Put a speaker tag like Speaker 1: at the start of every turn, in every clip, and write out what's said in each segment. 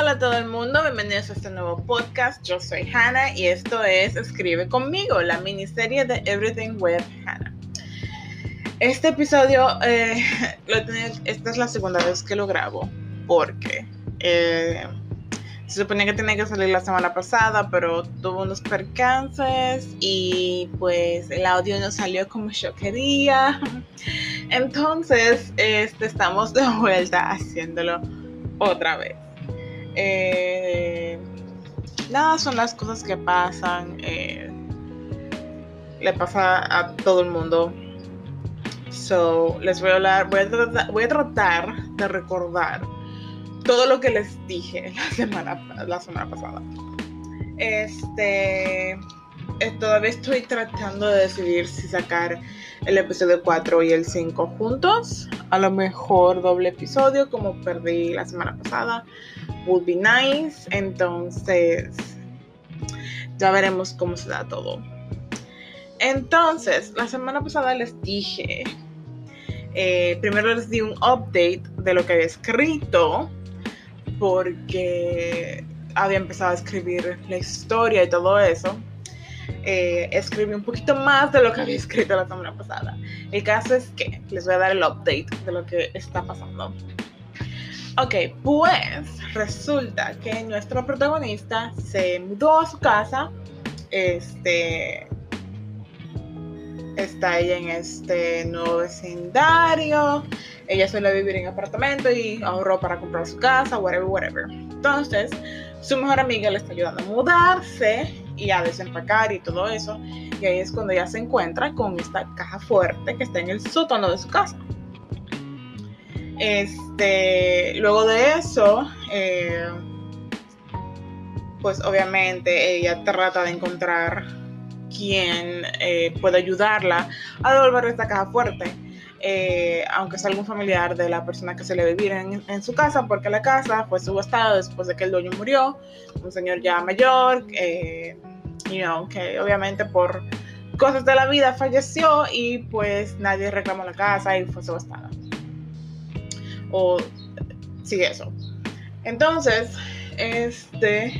Speaker 1: Hola a todo el mundo, bienvenidos a este nuevo podcast. Yo soy Hannah y esto es Escribe conmigo, la miniserie de Everything with Hannah. Este episodio, eh, esta es la segunda vez que lo grabo porque eh, se suponía que tenía que salir la semana pasada, pero tuvo unos percances y pues el audio no salió como yo quería. Entonces, este, estamos de vuelta haciéndolo otra vez. Eh, nada, son las cosas que pasan. Eh, le pasa a todo el mundo. So, les voy a hablar, voy a, tratar, de recordar todo lo que les dije la semana, la semana pasada. Este, eh, todavía estoy tratando de decidir si sacar el episodio 4 y el 5 juntos. A lo mejor doble episodio, como perdí la semana pasada would be nice. Entonces, ya veremos cómo se da todo. Entonces, la semana pasada les dije, eh, primero les di un update de lo que había escrito, porque había empezado a escribir la historia y todo eso. Eh, escribí un poquito más de lo que había escrito la semana pasada. El caso es que les voy a dar el update de lo que está pasando. Ok, pues resulta que nuestro protagonista se mudó a su casa. Este. Está ella en este nuevo vecindario. Ella suele vivir en apartamento y ahorró para comprar su casa, whatever, whatever. Entonces, su mejor amiga le está ayudando a mudarse y a desempacar y todo eso. Y ahí es cuando ella se encuentra con esta caja fuerte que está en el sótano de su casa. Este, luego de eso, eh, pues obviamente ella trata de encontrar quien eh, pueda ayudarla a devolver esta caja fuerte. Eh, aunque sea algún familiar de la persona que se le viviera en, su casa, porque la casa fue subastada después de que el dueño murió, un señor ya mayor, you know, que obviamente por cosas de la vida falleció y pues nadie reclamó la casa y fue subastada o sí, eso. Entonces, este,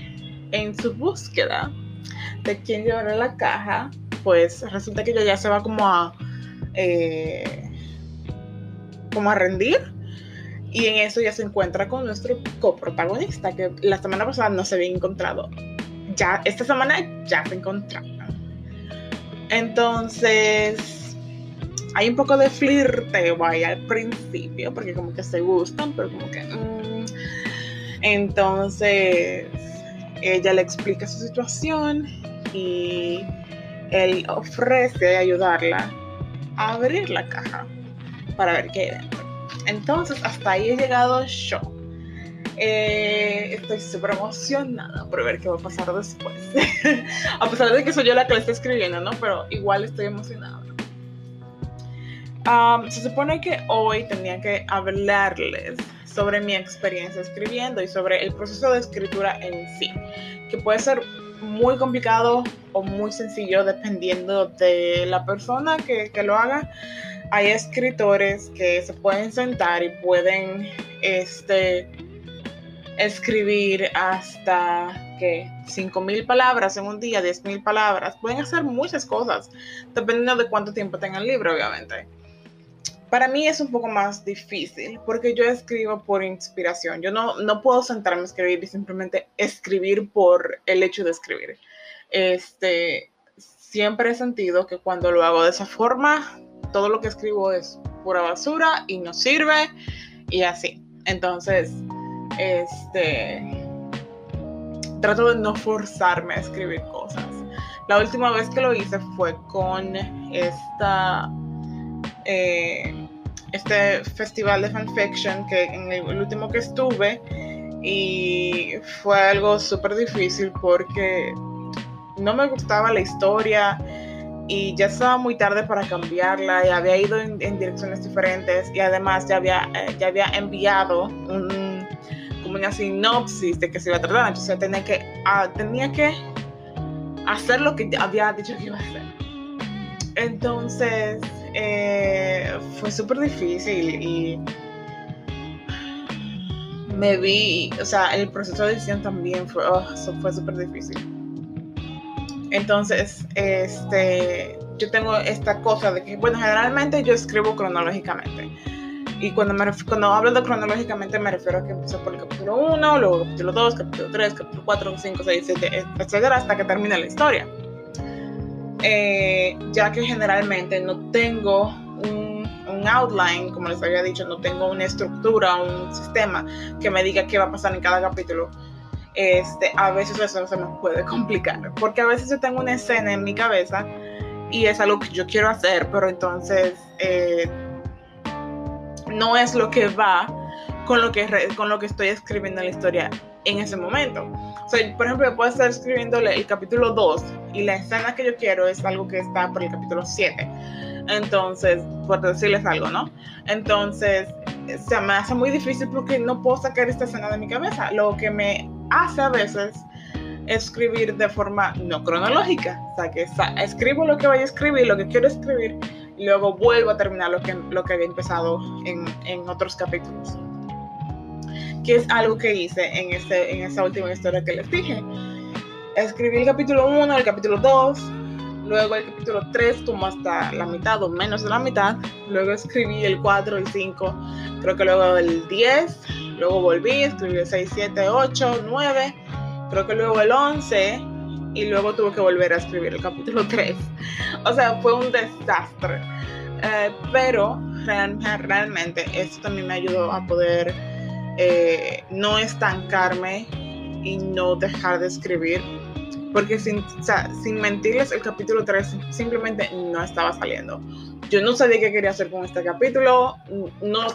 Speaker 1: en su búsqueda de quién llevará la caja, pues resulta que ella ya se va como a, eh, como a rendir. Y en eso ya se encuentra con nuestro coprotagonista, que la semana pasada no se había encontrado. Ya, esta semana ya se encontraron. Entonces, hay un poco de flirteo ahí al principio, porque como que se gustan, pero como que... Mm. Entonces, ella le explica su situación y él ofrece ayudarla a abrir la caja para ver qué hay dentro. Entonces, hasta ahí he llegado yo. Eh, estoy súper emocionada por ver qué va a pasar después. a pesar de que soy yo la que le está escribiendo, ¿no? Pero igual estoy emocionada se supone que hoy tenía que hablarles sobre mi experiencia escribiendo y sobre el proceso de escritura en sí, que puede ser muy complicado o muy sencillo dependiendo de la persona que, que lo haga. Hay escritores que se pueden sentar y pueden este, escribir hasta que 5.000 palabras en un día, 10.000 palabras. Pueden hacer muchas cosas, dependiendo de cuánto tiempo tenga el libro, obviamente. Para mí es un poco más difícil porque yo escribo por inspiración. Yo no, no puedo sentarme a escribir y simplemente escribir por el hecho de escribir. Este, siempre he sentido que cuando lo hago de esa forma, todo lo que escribo es pura basura y no sirve y así. Entonces, este, trato de no forzarme a escribir cosas. La última vez que lo hice fue con esta eh, este festival de fanfiction que en el, último que estuve y fue algo súper difícil porque no me gustaba la historia y ya estaba muy tarde para cambiarla y había ido en, direcciones diferentes y además ya había, eh, ya había enviado un, como una sinopsis de que se iba a tratar, entonces tenía que, ah, tenía que hacer lo que había dicho que iba a hacer. Entonces, eh, fue súper difícil y me vi, o sea, el proceso de edición también fue, oh, fue súper difícil. Entonces, este, yo tengo esta cosa de que, bueno, generalmente yo escribo cronológicamente. Y cuando, me cuando hablo de cronológicamente me refiero a que empiezo por el capítulo 1, luego capítulo 2, capítulo 3, capítulo 4, 5, 6, 7, etcétera, hasta que termine la historia. Eh, ya que generalmente no tengo un, un, outline, como les había dicho, no tengo una estructura, un sistema que me diga qué va a pasar en cada capítulo. Este, a veces eso se me puede complicar, porque a veces yo tengo una escena en mi cabeza y es algo que yo quiero hacer, pero entonces eh, no es lo que va con lo que, con lo que estoy escribiendo la historia en ese momento. O sea, por ejemplo, yo puedo estar escribiendo el capítulo 2 y la escena que yo quiero es algo que está por el capítulo 7. Entonces, por decirles algo, ¿no? Entonces, se me hace muy difícil porque no puedo sacar esta escena de mi cabeza. Lo que me hace a veces escribir de forma no cronológica. O sea, que escribo lo que voy a escribir, lo que quiero escribir, y luego vuelvo a terminar lo que, lo que había empezado en, en otros capítulos. Que es algo que hice en, este, en esa última historia que les dije. Escribí el capítulo 1, el capítulo 2, luego el capítulo 3 como hasta la mitad o menos de la mitad, luego escribí el 4, el 5, creo que luego el 10, luego volví, escribí el 6, 7, 8, 9 creo que luego el 11 y luego tuve que volver a escribir el capítulo 3. O sea, fue un desastre. Eh, pero realmente esto también me ayudó a poder eh, no estancarme y no dejar de escribir. Porque sin, sin mentirles, el capítulo 3 simplemente no estaba saliendo. Yo no sabía qué quería hacer con este capítulo. No,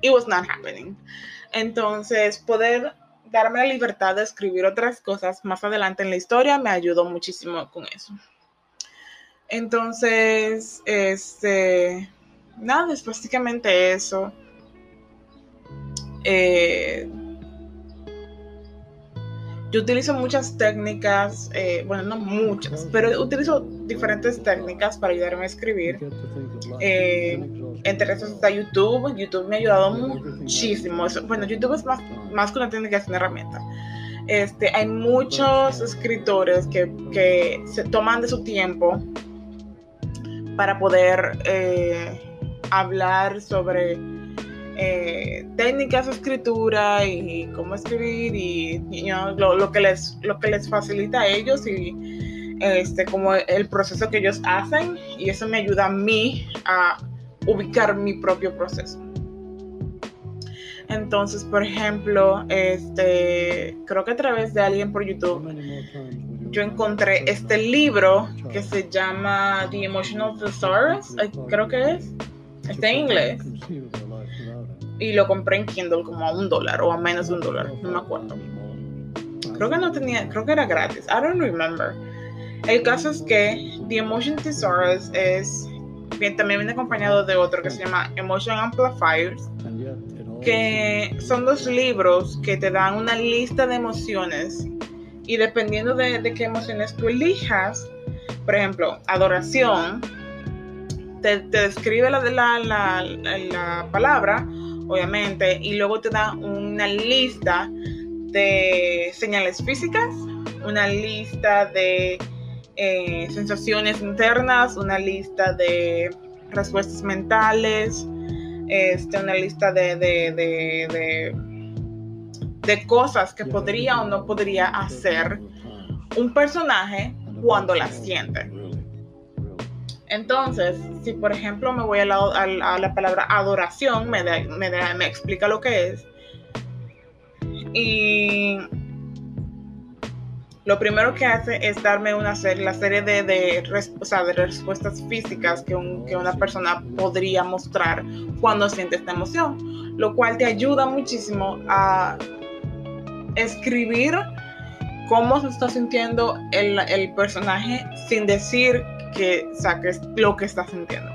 Speaker 1: it was not happening. Entonces, poder darme la libertad de escribir otras cosas más adelante en la historia me ayudó muchísimo con eso. Entonces, este, nada, es básicamente eso. Eh, yo utilizo muchas técnicas, eh, bueno, no muchas, pero utilizo diferentes técnicas para ayudarme a escribir. Eh, entre esos está YouTube. YouTube me ha ayudado muchísimo. Bueno, YouTube es más, más que una técnica, es una herramienta. Este, hay muchos escritores que, que se toman de su tiempo para poder eh, hablar sobre eh, técnicas de escritura y cómo escribir y, lo, que les, lo que les facilita a ellos y este, como el proceso que ellos hacen. Y eso me ayuda a mí a ubicar mi propio proceso. Entonces, por ejemplo, este, creo que a través de alguien por YouTube, yo encontré este libro que se llama The Emotional Thesaurus, creo que es, está en inglés y lo compré en Kindle como a un dólar o a menos de un dólar, no me acuerdo. Creo que no tenía, creo que era gratis, I don't remember. El caso es que The Emotion Thesaurus es, también viene acompañado de otro que se llama Emotion Amplifiers, que son dos libros que te dan una lista de emociones y dependiendo de, de qué emociones tú elijas, por ejemplo, adoración, te, te describe la, la, la palabra obviamente, y luego te da una lista de señales físicas, una lista de eh, sensaciones internas, una lista de respuestas mentales, este, una lista de, de, de cosas que podría o no podría hacer un personaje cuando las siente. Entonces, si por ejemplo me voy a la, palabra adoración, me, me, explica lo que es. Y lo primero que hace es darme una serie, la serie de, de, de respuestas físicas que, que, una persona podría mostrar cuando siente esta emoción, lo cual te ayuda muchísimo a escribir cómo se está sintiendo el, el personaje sin decir que saques lo que estás sintiendo.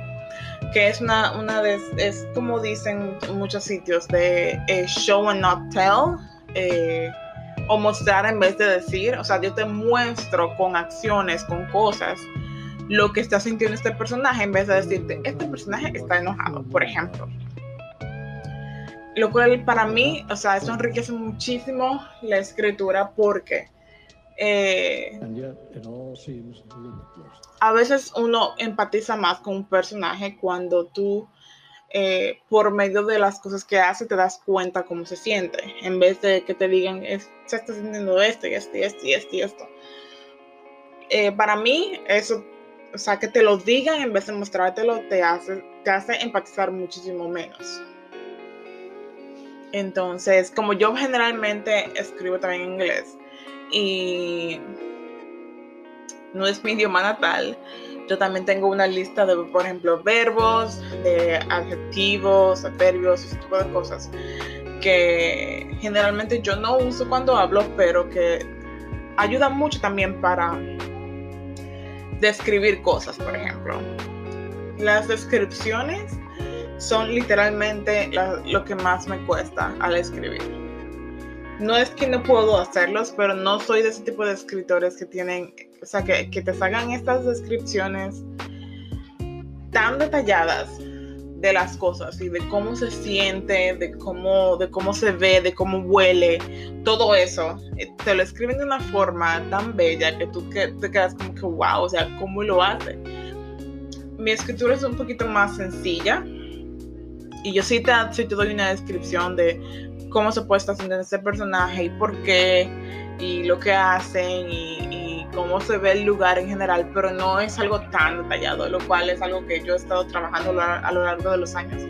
Speaker 1: Que es una, una de, es como dicen muchos sitios de eh, show and not tell, eh, o mostrar en vez de decir, o sea, yo te muestro con acciones, con cosas, lo que está sintiendo este personaje en vez de decirte, este personaje está enojado, por ejemplo. lo cual para mí, o sea, eso enriquece muchísimo la escritura porque eh, a veces uno empatiza más con un personaje cuando tú, eh, por medio de las cosas que hace, te das cuenta cómo se siente, en vez de que te digan, se está sintiendo esto y esto y esto y esto y esto. Eh, para mí, eso, o sea, que te lo digan en vez de mostrártelo, te hace, te hace empatizar muchísimo menos. Entonces, como yo generalmente escribo también en inglés y no es mi idioma natal, yo también tengo una lista de, por ejemplo, verbos, de adjetivos, adverbios, ese tipo de cosas que generalmente yo no uso cuando hablo, pero que ayudan mucho también para describir cosas, por ejemplo. Las descripciones son literalmente lo que más me cuesta al escribir. No es que no puedo hacerlos, pero no soy de ese tipo de escritores que tienen, o sea, que, que te salgan estas descripciones tan detalladas de las cosas y de cómo se siente, de cómo, de cómo se ve, de cómo huele, todo eso, eh, te lo escriben de una forma tan bella que tú te quedas como que, wow, o sea, ¿cómo lo hace? Mi escritura es un poquito más sencilla, y yo sí te, sí te doy una descripción de cómo se puede estar haciendo ese personaje y por qué y lo que hacen y, cómo se ve el lugar en general, pero no es algo tan detallado, lo cual es algo que yo he estado trabajando a lo largo de los años.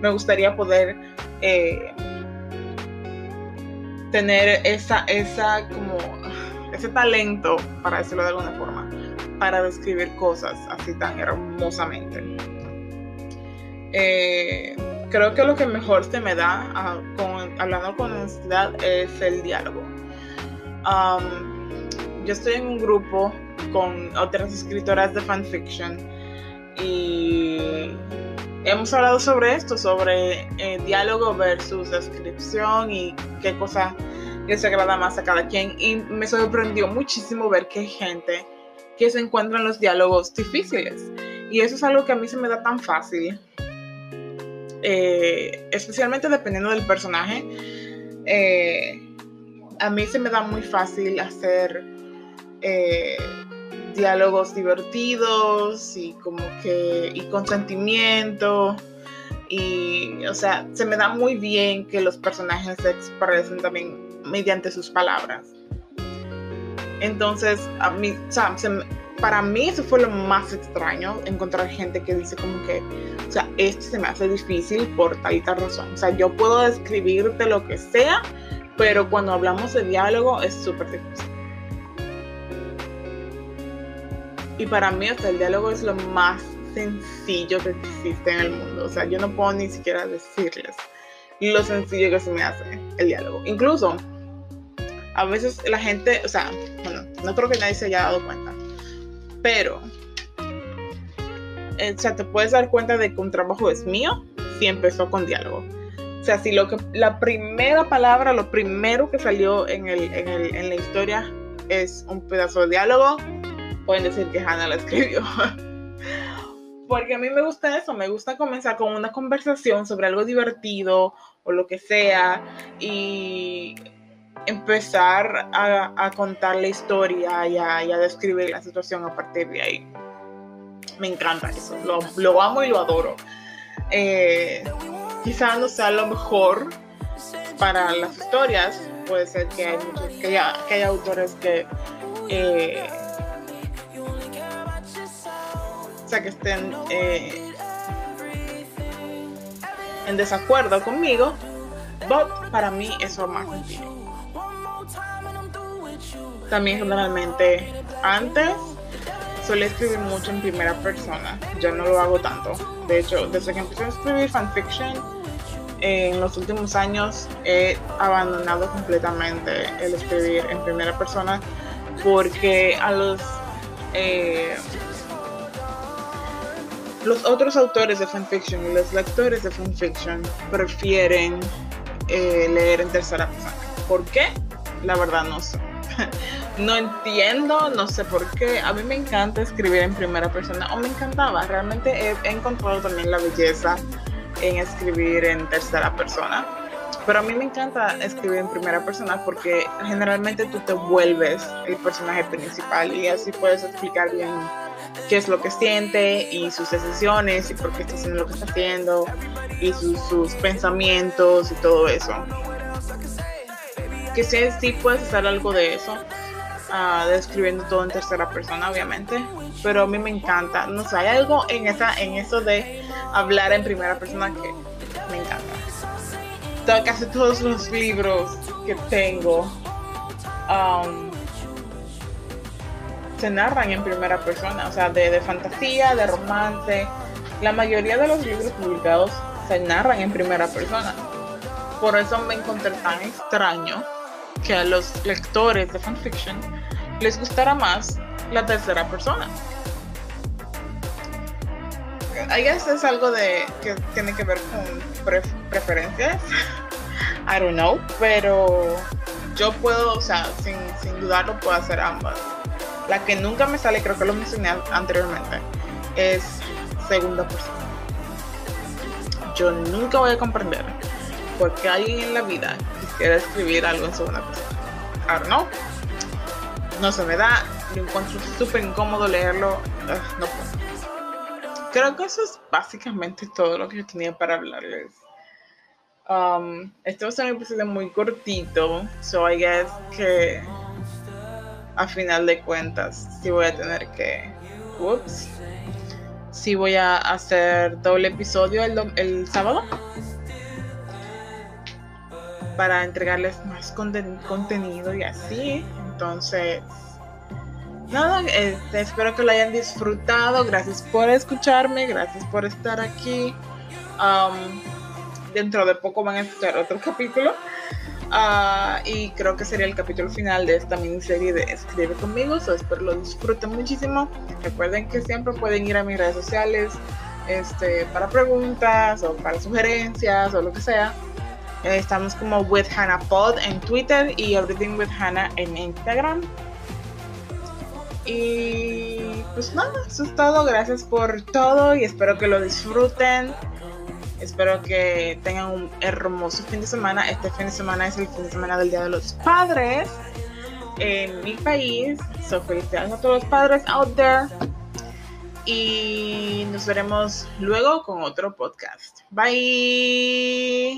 Speaker 1: Me gustaría poder eh, tener esa, esa como ese talento, para decirlo de alguna forma, para describir cosas así tan hermosamente. Eh, creo que lo que mejor se me da ah, hablando con honestidad es el diálogo. yo estoy en un grupo con otras escritoras de fanfiction y hemos hablado sobre esto, sobre eh, diálogo versus descripción y qué cosa les agrada más a cada quien. Y me sorprendió muchísimo ver que hay gente que se encuentra en los diálogos difíciles. Y eso es algo que a mí se me da tan fácil eh, especialmente dependiendo del personaje. Eh, a mí se me da muy fácil hacer eh, diálogos divertidos y como que y con sentimiento y o sea se me da muy bien que los personajes se expresen también mediante sus palabras entonces a mí o sea, se para mí eso fue lo más extraño, encontrar gente que dice como que, o sea, esto se me hace difícil por tal y tal razón. O sea, yo puedo describirte lo que sea, pero cuando hablamos de diálogo es súper difícil. Y para mí hasta el diálogo es lo más sencillo que existe en el mundo. O sea, yo no puedo ni siquiera decirles lo sencillo que se me hace el diálogo. Incluso, a veces la gente, o sea, bueno, no creo que nadie se haya dado cuenta pero eh, o sea, te puedes dar cuenta de que un trabajo es mío si empezó con diálogo. O sea, si lo que, la primera palabra, lo primero que salió en, el, en, el, en la historia es un pedazo de diálogo, pueden decir que Hannah la escribió. Porque a mí me gusta eso, me gusta comenzar con una conversación sobre algo divertido o lo que sea y empezar a, contar la historia y a, describir la situación a partir de ahí. Me encanta eso, lo, amo y lo adoro. Eh, quizás no sea lo mejor para las historias, puede ser que hay haya, autores que eh, sea, que estén eh, en desacuerdo conmigo, pero para mí eso es más sencillo. También generalmente antes solía escribir mucho en primera persona, ya no lo hago tanto. De hecho, desde que empecé a escribir fanfiction, en los últimos años he abandonado completamente el escribir en primera persona porque a los eh, los otros autores de fanfiction y los lectores de fanfiction prefieren eh, leer en tercera persona. ¿Por qué? La verdad no sé. no entiendo, no sé por qué. A mí me encanta escribir en primera persona, o me encantaba. Realmente he, encontrado también la belleza en escribir en tercera persona. Pero a mí me encanta escribir en primera persona porque generalmente tú te vuelves el personaje principal y así puedes explicar bien qué es lo que siente y sus decisiones y por qué está haciendo lo que está haciendo y sus, pensamientos y todo eso. Que sí, sí puedes hacer algo de eso, uh, describiendo todo en tercera persona, obviamente, pero a mí me encanta. No sé, hay algo en, esa, en eso de hablar en primera persona que me encanta. casi todos los libros que tengo um, se narran en primera persona, o sea, de, de fantasía, de romance. La mayoría de los libros publicados se narran en primera persona. Por eso me encontré tan extraño que a los lectores de fanfiction les gustará más la tercera persona. I es algo de que tiene que ver con preferencias. I don't know, pero yo puedo, o sea, sin, sin dudarlo, puedo hacer ambas. La que nunca me sale, creo que lo mencioné anteriormente, es segunda persona. Yo nunca voy a comprender por qué alguien en la vida quisiera escribir algo en segunda persona. Ahora no. No se me da, lo encuentro súper incómodo leerlo. no puedo. Creo que eso es básicamente todo lo que yo tenía para hablarles. Um, este va a ser un episodio muy cortito, so I guess que a final de cuentas sí voy a tener que, ups, sí voy a hacer doble episodio el, el sábado para entregarles más contenido y así. Entonces, nada, este, espero que lo hayan disfrutado. Gracias por escucharme, gracias por estar aquí. Um, dentro de poco van a escuchar otro capítulo. Ah, y creo que sería el capítulo final de esta miniserie de Escribe conmigo. So, espero lo disfruten muchísimo. Recuerden que siempre pueden ir a mis redes sociales este, para preguntas o para sugerencias o lo que sea. Eh, estamos como with Hannah Pod en Twitter y Everything with Hannah en Instagram. Y pues nada, eso es todo. Gracias por todo y espero que lo disfruten. Espero que tengan un hermoso fin de semana. Este fin de semana es el fin de semana del Día de los Padres en mi país. So felicidades a todos los padres out there. Y nos veremos luego con otro podcast. Bye.